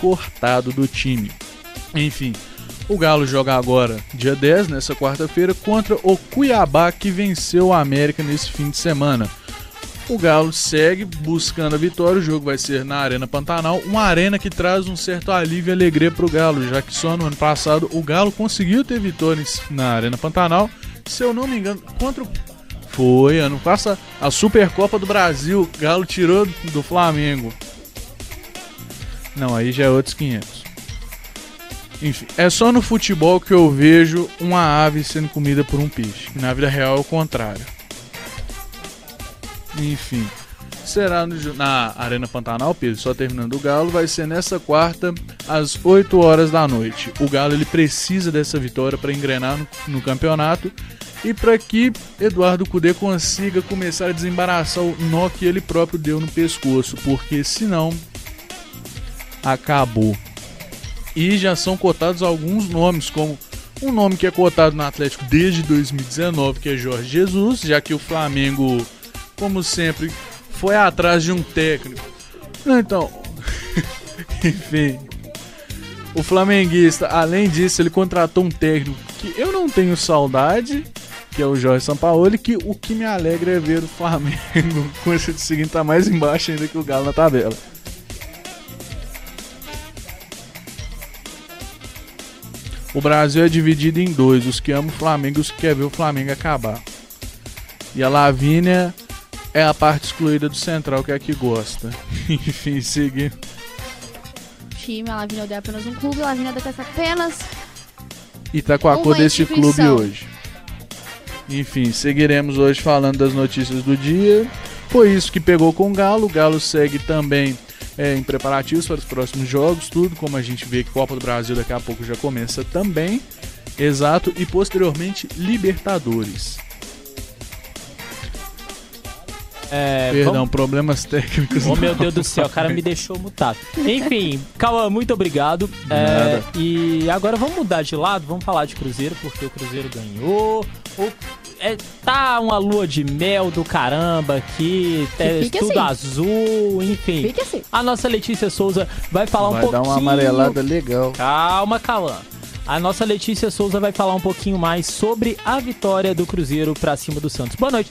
cortado do time. Enfim, o Galo joga agora, dia 10, nessa quarta-feira, contra o Cuiabá, que venceu o América nesse fim de semana. O Galo segue buscando a vitória. O jogo vai ser na Arena Pantanal, uma arena que traz um certo alívio e alegria para o Galo, já que só no ano passado o Galo conseguiu ter vitórias na Arena Pantanal. Se eu não me engano, contra o. Foi ano passado, a Supercopa do Brasil. Galo tirou do Flamengo. Não, aí já é outros 500. Enfim, é só no futebol que eu vejo uma ave sendo comida por um peixe. Na vida real é o contrário. Enfim, será no na Arena Pantanal, Pedro, só terminando o Galo, vai ser nessa quarta, às 8 horas da noite. O Galo ele precisa dessa vitória para engrenar no, no campeonato e para que Eduardo Cudê consiga começar a desembaraçar o nó que ele próprio deu no pescoço, porque senão acabou. E já são cotados alguns nomes, como um nome que é cotado no Atlético desde 2019, que é Jorge Jesus, já que o Flamengo, como sempre, foi atrás de um técnico. Não, Então, enfim, o flamenguista, além disso, ele contratou um técnico que eu não tenho saudade, que é o Jorge Sampaoli, que o que me alegra é ver o Flamengo com esse seguinte tá mais embaixo ainda que o Galo na tabela. O Brasil é dividido em dois, os que amam o Flamengo e os que querem ver o Flamengo acabar. E a Lavínia é a parte excluída do Central, que é a que gosta. Enfim, seguir. Time, a Lavínia odeia apenas um clube, a Lavínia detesta apenas. E tá com a cor desse clube hoje. Enfim, seguiremos hoje falando das notícias do dia. Foi isso que pegou com o Galo. O Galo segue também é, em preparativos para os próximos jogos, tudo como a gente vê que Copa do Brasil daqui a pouco já começa também. Exato, e posteriormente Libertadores. É, Perdão, vamos- problemas técnicos. Oh meu Deus do céu, o cara me deixou mutado. Enfim, Cauã, muito obrigado. É, e agora vamos mudar de lado, vamos falar de Cruzeiro, porque o Cruzeiro ganhou. O- é, tá uma lua de mel do caramba aqui, é, tudo assim. azul, enfim. Fique assim. A nossa Letícia Souza vai falar um Vai pouquinho. dar uma amarelada legal. Calma, Cauã. A nossa Letícia Souza vai falar um pouquinho mais sobre a vitória do Cruzeiro pra cima do Santos. Boa noite.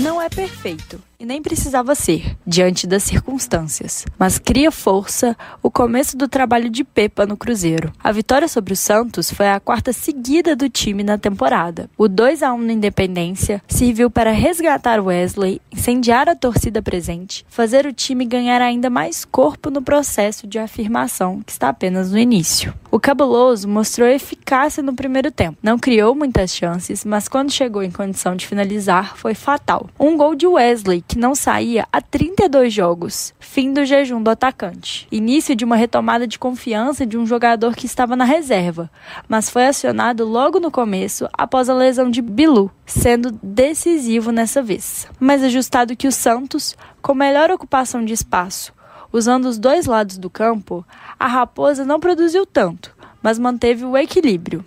Não é perfeito e nem precisava ser, diante das circunstâncias, mas cria força o começo do trabalho de Pepa no Cruzeiro. A vitória sobre o Santos foi a quarta seguida do time na temporada. O 2 a 1 na Independência serviu para resgatar Wesley, incendiar a torcida presente, fazer o time ganhar ainda mais corpo no processo de afirmação que está apenas no início. O Cabuloso mostrou eficácia no primeiro tempo. Não criou muitas chances, mas quando chegou em condição de finalizar, foi fatal. Um gol de Wesley, que não saía há 32 jogos, fim do jejum do atacante. Início de uma retomada de confiança de um jogador que estava na reserva, mas foi acionado logo no começo após a lesão de Bilu, sendo decisivo nessa vez. Mais ajustado que o Santos, com melhor ocupação de espaço, usando os dois lados do campo, a Raposa não produziu tanto, mas manteve o equilíbrio.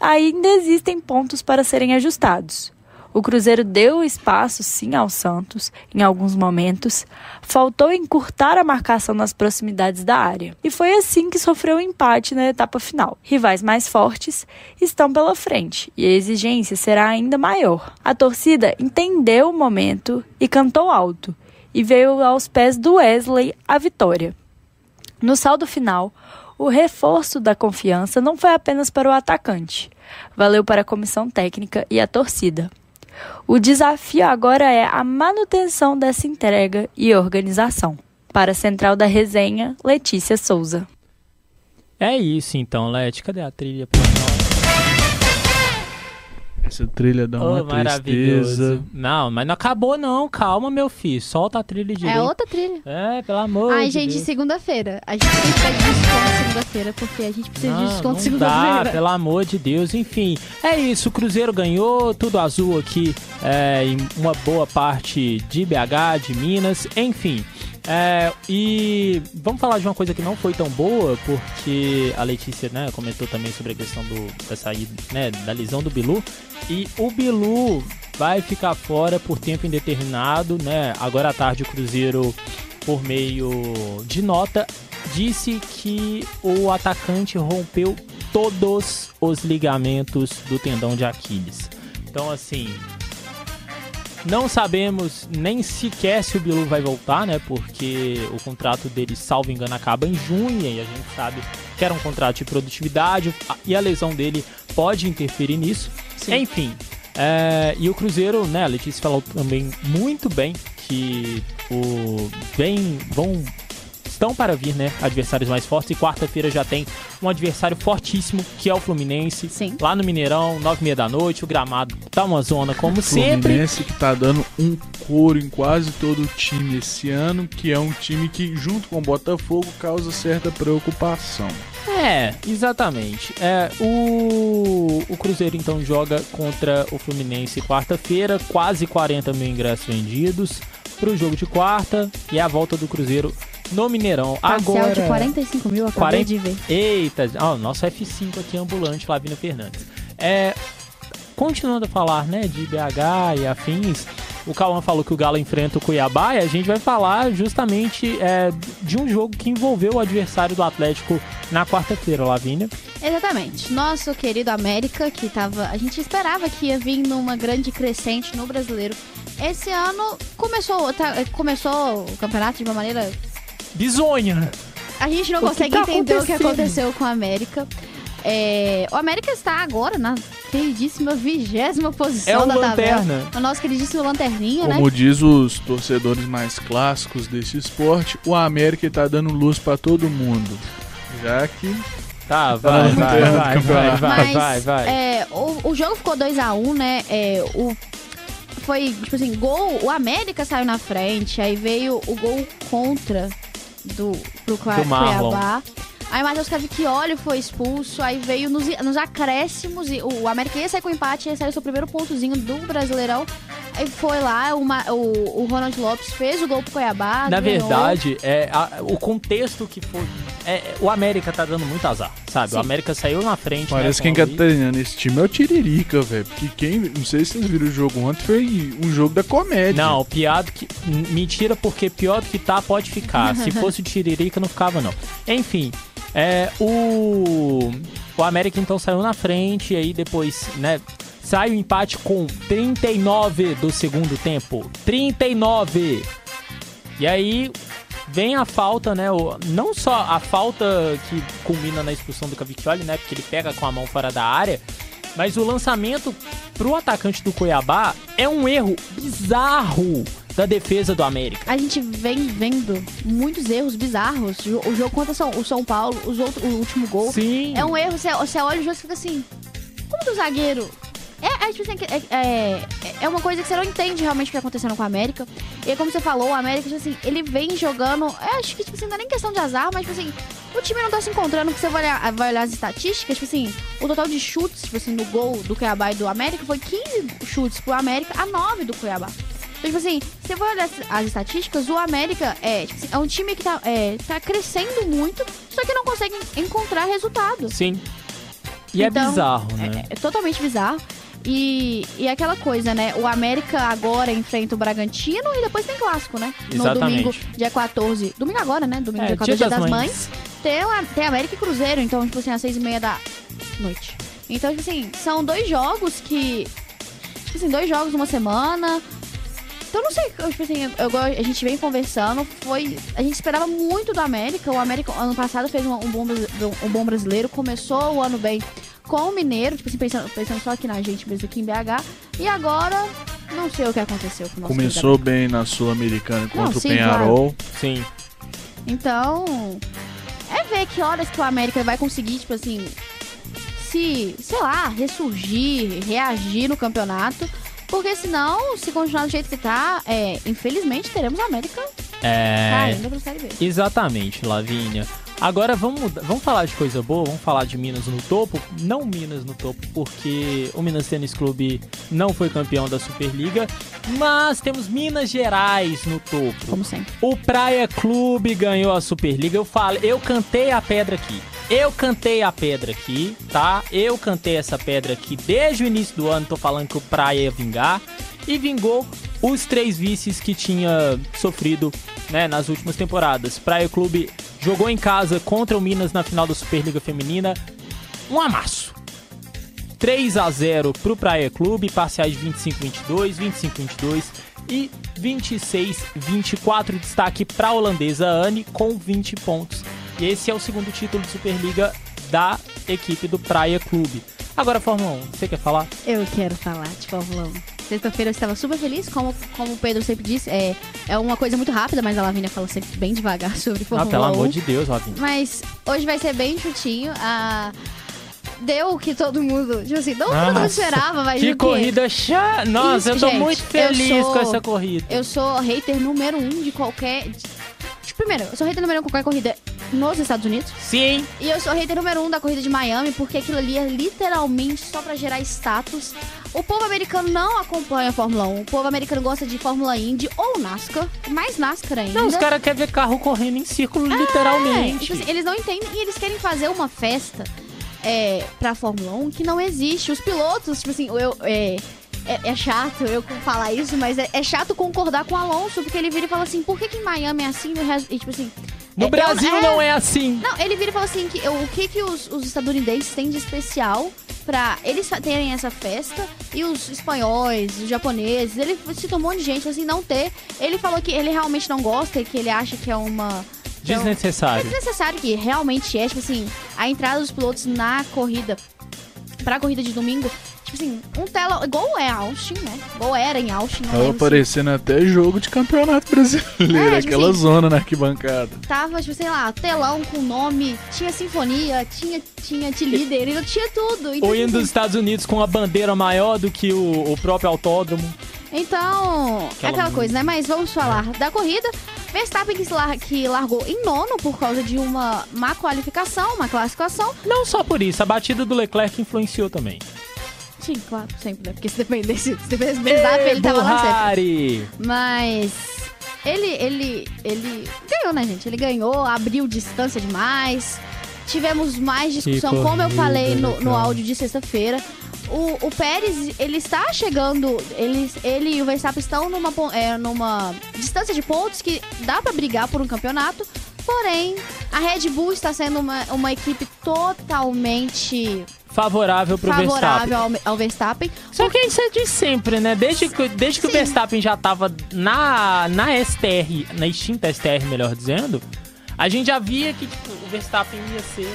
Ainda existem pontos para serem ajustados. O Cruzeiro deu espaço sim ao Santos em alguns momentos, faltou encurtar a marcação nas proximidades da área. E foi assim que sofreu o um empate na etapa final. Rivais mais fortes estão pela frente e a exigência será ainda maior. A torcida entendeu o momento e cantou alto, e veio aos pés do Wesley a vitória. No saldo final, o reforço da confiança não foi apenas para o atacante, valeu para a comissão técnica e a torcida. O desafio agora é a manutenção dessa entrega e organização. Para a Central da Resenha, Letícia Souza. É isso então, Leti. Cadê a trilha pra nós? Essa trilha dá uma oh, tristeza. Não, mas não acabou não. Calma, meu filho. Solta a trilha direito. É outra trilha. É, pelo amor Ai, de gente, Deus. segunda-feira. A gente tem que pedir desconto segunda-feira, porque a gente precisa de Não, desconto não segunda-feira. dá, pelo amor de Deus. Enfim, é isso. O Cruzeiro ganhou, tudo azul aqui é, em uma boa parte de BH, de Minas, enfim. É, e vamos falar de uma coisa que não foi tão boa, porque a Letícia né, comentou também sobre a questão do, da saída, né, da lesão do Bilu. E o Bilu vai ficar fora por tempo indeterminado, né? Agora à tarde o Cruzeiro, por meio de nota, disse que o atacante rompeu todos os ligamentos do tendão de Aquiles. Então, assim, não sabemos nem sequer se o Bilu vai voltar, né? Porque o contrato dele, salvo engano, acaba em junho e a gente sabe que era um contrato de produtividade e a lesão dele pode interferir nisso. Sim. Enfim, é, e o Cruzeiro, né? A Letícia falou também muito bem que o vem vão estão para vir, né? Adversários mais fortes. E quarta-feira já tem um adversário fortíssimo, que é o Fluminense. Sim. Lá no Mineirão, nove e meia da noite. O gramado tá uma zona como sempre. Fluminense que tá dando um couro em quase todo o time esse ano, que é um time que, junto com o Botafogo, causa certa preocupação. É, exatamente. É, o, o Cruzeiro então joga contra o Fluminense quarta-feira, quase 40 mil ingressos vendidos pro jogo de quarta e a volta do Cruzeiro no Mineirão. Parcial Agora, de 45 mil, acabei 40 de ver. Eita, ó, nosso F5 aqui ambulante, Lavina Fernandes. É, continuando a falar, né, de BH e afins, o Cauã falou que o Galo enfrenta o Cuiabá e a gente vai falar justamente é, de um jogo que envolveu o adversário do Atlético na quarta-feira, Lavínia. Exatamente. Nosso querido América, que tava. A gente esperava que ia vir numa grande crescente no brasileiro. Esse ano começou, tá- começou o campeonato de uma maneira. Bizonha! A gente não O consegue tá entender o que aconteceu com o América. É, o América está agora na queridíssima vigésima É posição o da tabela. Lanterna. O nosso queridíssimo Lanterninha, né? Como diz os torcedores mais clássicos desse esporte, o América tá dando luz pra todo mundo. Já que Tá, vai, no vai, vai, vai, vai, Mas, vai, vai. É, o, o jogo ficou 2x1, né? É, o, foi, tipo assim, gol. O América saiu na frente, aí veio o gol contra do, pro Cua- Do Marlon. Cuiabá. Aí o Matheus Cavicchioli foi expulso, aí veio nos, nos acréscimos, e o América ia sair com empate, ia sair o seu primeiro pontozinho do Brasileirão. Aí foi lá, o, Ma- o, o Ronald Lopes fez o gol pro Cuiabá. Na ganhou. verdade, é, a- o contexto que foi. é, é, o América tá dando muito azar, sabe? Sim. O América saiu na frente. parece né, que com quem tá treinando esse time é o Tiririca, velho. Porque quem. Não sei se vocês viram o jogo ontem, foi um jogo da comédia. Não, piado que. Mentira, porque pior do que tá, pode ficar. Se fosse o Tiririca, não ficava, não. Enfim, é, o. O América então saiu na frente, e aí depois, né? Sai o empate com 39 do segundo tempo. 39! E aí vem a falta, né? o- não só a falta que culmina na expulsão do Cavicchioli, né? Porque ele pega com a mão fora da área. Mas o lançamento pro atacante do Cuiabá é um erro bizarro da defesa do América. A gente vem vendo muitos erros bizarros. O jogo contra o São Paulo, os outros, o último gol. Sim. É um erro, você, você olha o jogo e fica assim. Como que o zagueiro É, é, tipo assim, é, é, é uma coisa que você não entende realmente o que tá acontecendo com a América. E como você falou, o América, tipo assim, ele vem jogando. Eu acho que, tipo assim, não é nem questão de azar, mas, tipo assim, o time não tá se encontrando, porque você vai olhar, vai olhar as estatísticas, tipo assim, o total de chutes, tipo assim, no gol do Cuiabá e do América foi 15 chutes pro América a 9 do Cuiabá. Então, tipo assim, você vai olhar as, as estatísticas, o América é, tipo assim, é um time que tá, é, tá crescendo muito, só que não consegue encontrar resultados. Sim. E é Então, bizarro, né? É, é totalmente bizarro. E, e é aquela coisa, né? O América agora enfrenta o Bragantino e depois tem clássico, né? No Exatamente. domingo, dia 14. Domingo agora, né? Domingo, É, dia 14, Dia das das Mães. Mães. Tem, o- tem América e Cruzeiro, então, tipo assim, às seis e meia da noite. Então, tipo assim, são dois jogos que. Tipo assim, dois jogos numa semana. Então, não sei, eu, tipo assim, eu, a gente vem conversando, foi. A gente esperava muito do América. O América, ano passado, fez um, um bom, um bom brasileiro, começou o ano bem com o Mineiro, tipo assim, pensando, pensando só aqui na gente mesmo, aqui em BH. E agora, não sei o que aconteceu com o nosso Começou bem na Sul-Americana contra o sim, Penharol. Sim. Então, é ver que horas que o América vai conseguir, tipo assim, se, sei lá, ressurgir, reagir no campeonato. Porque senão, se continuar do jeito que tá, é, infelizmente teremos o América É. caindo pra Série B. Exatamente, Lavínia. Agora vamos, vamos falar de coisa boa, vamos falar de Minas no topo. Não Minas no topo, porque o Minas Tênis Clube não foi campeão da Superliga, mas temos Minas Gerais no topo. Como sempre. O Praia Clube ganhou a Superliga. Eu falo, eu cantei a pedra aqui. Eu cantei a pedra aqui, tá? Eu cantei essa pedra aqui desde o início do ano. Tô falando que o Praia ia vingar. E vingou os três vices que tinha sofrido né, nas últimas temporadas. Praia Clube jogou em casa contra o Minas na final da Superliga Feminina. Um amasso. 3 a 0 pro Praia Clube, parciais de 25-22, 25-22 e 26-24. Destaque para a holandesa Anne com 20 pontos. E esse é o segundo título de Superliga da equipe do Praia Clube. Agora, Fórmula 1, você quer falar? Eu quero falar de Fórmula 1. Sexta-feira eu estava super feliz, como, como o Pedro sempre disse, é, é uma coisa muito rápida, mas a Lavínia fala sempre bem devagar sobre Ah, Fórmula pelo 1. amor de Deus, Lavinha. Mas hoje vai ser bem chutinho. Ah, deu o que todo mundo. Tipo assim, não todo mundo esperava, mas Que corrida chata! Nossa, Isso, eu tô gente, muito feliz sou- com essa corrida. Eu sou hater número um de qualquer. de- Primeiro, eu sou hater número um de qualquer corrida nos Estados Unidos. Sim, E eu sou hater número um da corrida de Miami, porque aquilo ali é literalmente só pra gerar status. O povo americano não acompanha a Fórmula 1. O povo americano gosta de Fórmula Indy ou NASCAR. Mais NASCAR ainda. não, os caras querem ver carro correndo em círculo, É, literalmente. tipo assim, eles não entendem e eles querem fazer uma festa é, pra Fórmula 1 que não existe. Os pilotos, tipo assim, eu, é, é, é chato eu falar isso, mas é, é chato concordar com o Alonso, porque ele vira e fala assim, por que, que em Miami é assim. E, tipo assim. no é, Brasil eu- não é assim. Não, ele vira e fala assim, que, o que, que os, os estadunidenses têm de especial pra eles terem essa festa e os espanhóis, os japoneses, ele citou um monte de gente, assim, não ter. Ele falou que ele realmente não gosta, que ele acha que é uma... que é um- é Desnecessário. desnecessário que realmente é, tipo assim, a entrada dos pilotos na corrida, pra corrida de domingo, tipo assim, um tela, igual é Austin, né? Igual era em Austin, não Tava lembro se aparecendo até jogo de campeonato brasileiro, É, tipo aquela assim- zona na arquibancada. tava, tipo, sei lá, telão com nome, tinha sinfonia, tinha, tinha de líder, então tinha tudo. Então, O dos assim, Estados Unidos com a bandeira maior do que o, o próprio autódromo. então é Aquela aquela coisa, né? Mas vamos falar da corrida. Verstappen que, se lar- que largou em nono por causa de uma má qualificação, uma classificação. Não só por isso, a batida do Leclerc influenciou também. Sim, claro, sempre, né? Porque se dependesse, se dependesse do Verstappen, ele tava lá sempre. Mas ele, ele, ele ganhou, né, gente? Ele ganhou, abriu distância demais. Tivemos mais discussão, Que como eu corrida, falei no, no áudio de sexta-feira. O, o Pérez, ele está chegando, ele, ele e o Verstappen estão numa, é, numa distância de pontos que dá pra brigar por um campeonato. Porém, a Red Bull está sendo uma, uma equipe totalmente Favorável pro favorável Verstappen. ao, ao Verstappen. Só que isso é de sempre, né? Desde que, desde que o. Verstappen já tava na, na STR, na extinta STR, melhor dizendo, a gente já via que tipo, o Verstappen ia ser.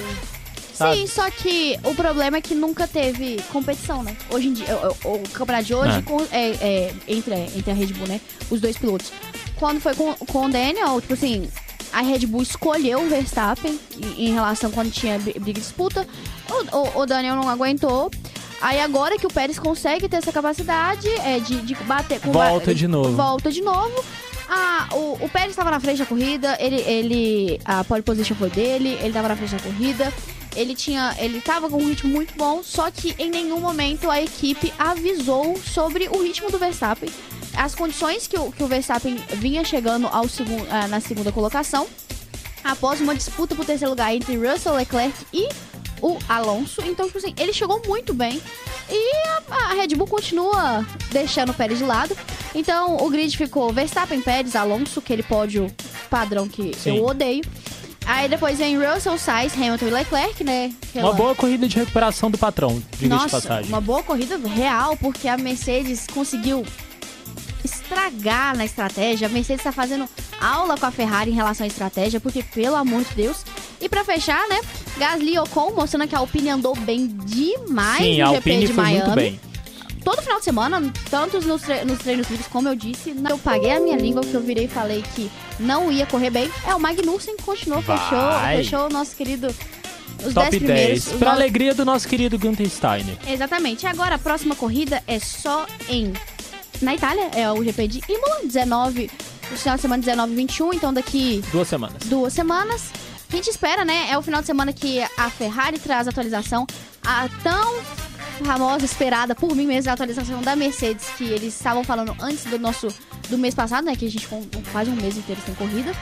sabe? Sim, só que o problema é que nunca teve competição, né? Hoje em dia, o, o- o campeonato de hoje É. com- é, é, entre, entre a Red Bull, né? Os dois pilotos. Quando foi com, com o Daniel, tipo assim, a Red Bull escolheu o Verstappen em, relação quando tinha bri- briga disputa. O, o, o Daniel não aguentou. Aí agora que o Pérez consegue ter essa capacidade é, de, de bater com Volta de novo. Volta de novo. Ah, o, o Pérez estava na frente da corrida, ele, ele. A pole position foi dele, ele estava na frente da corrida. Ele tinha. Ele tava com um ritmo muito bom, só que em nenhum momento a equipe avisou sobre o ritmo do Verstappen. As condições que o, que o Verstappen vinha chegando ao segun, ah, na segunda colocação, após uma disputa por terceiro lugar entre Russell Leclerc e o Alonso. Então, tipo assim, ele chegou muito bem. E a, a Red Bull continua deixando o Pérez de lado. Então, o grid ficou Verstappen, Pérez, Alonso, aquele pódio padrão que Sim. eu odeio. Aí depois vem Russell, Sainz, Hamilton e Leclerc, né? Aquela- Uma boa corrida de recuperação do patrão, diga de Nossa, passagem. uma boa corrida real, porque a Mercedes conseguiu estragar na estratégia. A Mercedes está fazendo aula com a Ferrari em relação à estratégia, porque, pelo amor de Deus. E pra fechar, né? Gasly e Ocon mostrando que a Alpine andou bem demais Sim, no GP de Miami. Todo final de semana, tanto nos, tre- nos treinos livres, como eu disse, eu paguei a minha língua, porque eu virei e falei que não ia correr bem. É, o Magnussen continuou, Vai. fechou, fechou o nosso querido... Os 10 Top primeiros. 10. os Pra no- alegria do nosso querido Gunther Steiner. Exatamente. Agora a próxima corrida é só em na Itália, é o GP de Imola, 19, no final de semana 19 e 21, então daqui Duas semanas. duas semanas. A gente espera, né? É o final de semana que a Ferrari traz a atualização, a tão famosa, esperada por mim mesmo, a atualização da Mercedes, que eles estavam falando antes do nosso do mês passado, né? Que a gente com quase um mês inteiro sem corrida.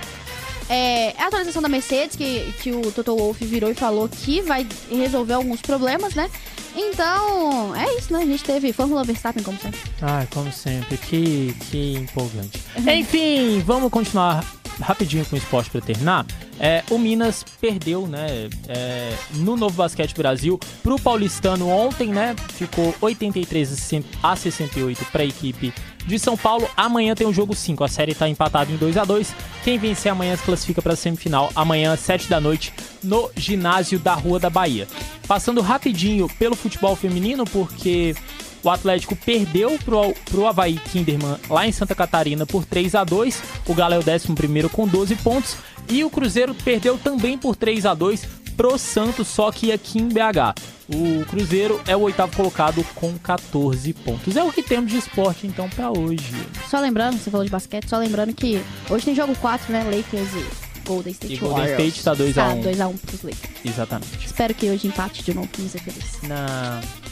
É, é a atualização da Mercedes, que, que o Toto Wolff virou e falou que vai resolver alguns problemas, né? Então, é isso, né? A gente teve Fórmula Verstappen, como sempre. Ai, como sempre, que, que empolgante. Enfim, vamos continuar rapidinho com o esporte pra terminar. É, o Minas perdeu, né, é, no Novo Basquete Brasil pro paulistano ontem, né? Ficou 83 a 68 pra equipe de São Paulo. Amanhã tem o jogo 5, a série tá empatada em 2 a 2 Quem vencer amanhã se classifica pra semifinal, amanhã, 7 da noite, no ginásio da Rua da Bahia. Passando rapidinho pelo futebol feminino, porque o Atlético perdeu pro, pro Havaí Kinderman lá em Santa Catarina por 3 a 2 O Galo é o 11 com 12 pontos. E o Cruzeiro perdeu também por 3 a 2 pro Santos, só que aqui em BH. O Cruzeiro é o oitavo colocado com 14 pontos. É o que temos de esporte então pra hoje. Só lembrando, você falou de basquete, só lembrando que hoje tem jogo 4, né? Lakers e Golden State E Golden Warriors. State tá 2 a Tá 1. 2x1 pros Lakers. Exatamente. Espero que hoje empate de novo, pra me feliz. Não.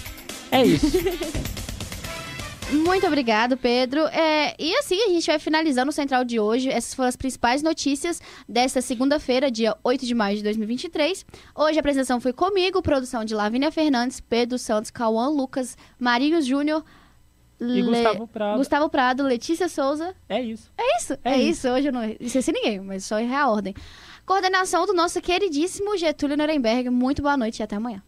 É isso. Muito obrigado, Pedro. É, e assim, a gente vai finalizando o Central de hoje. Essas foram as principais notícias desta segunda-feira, dia 8 de maio de 2023. Hoje a apresentação foi comigo, produção de Lavínia Fernandes, Pedro Santos, Cauã Lucas, Marinhos Júnior, E Le- Gustavo Prado. Gustavo Prado, Letícia Souza. É isso. É isso, é, É isso. Hoje eu não esqueci ninguém, mas só errei a ordem. Coordenação do nosso queridíssimo Getúlio Nuremberg. Muito boa noite e até amanhã.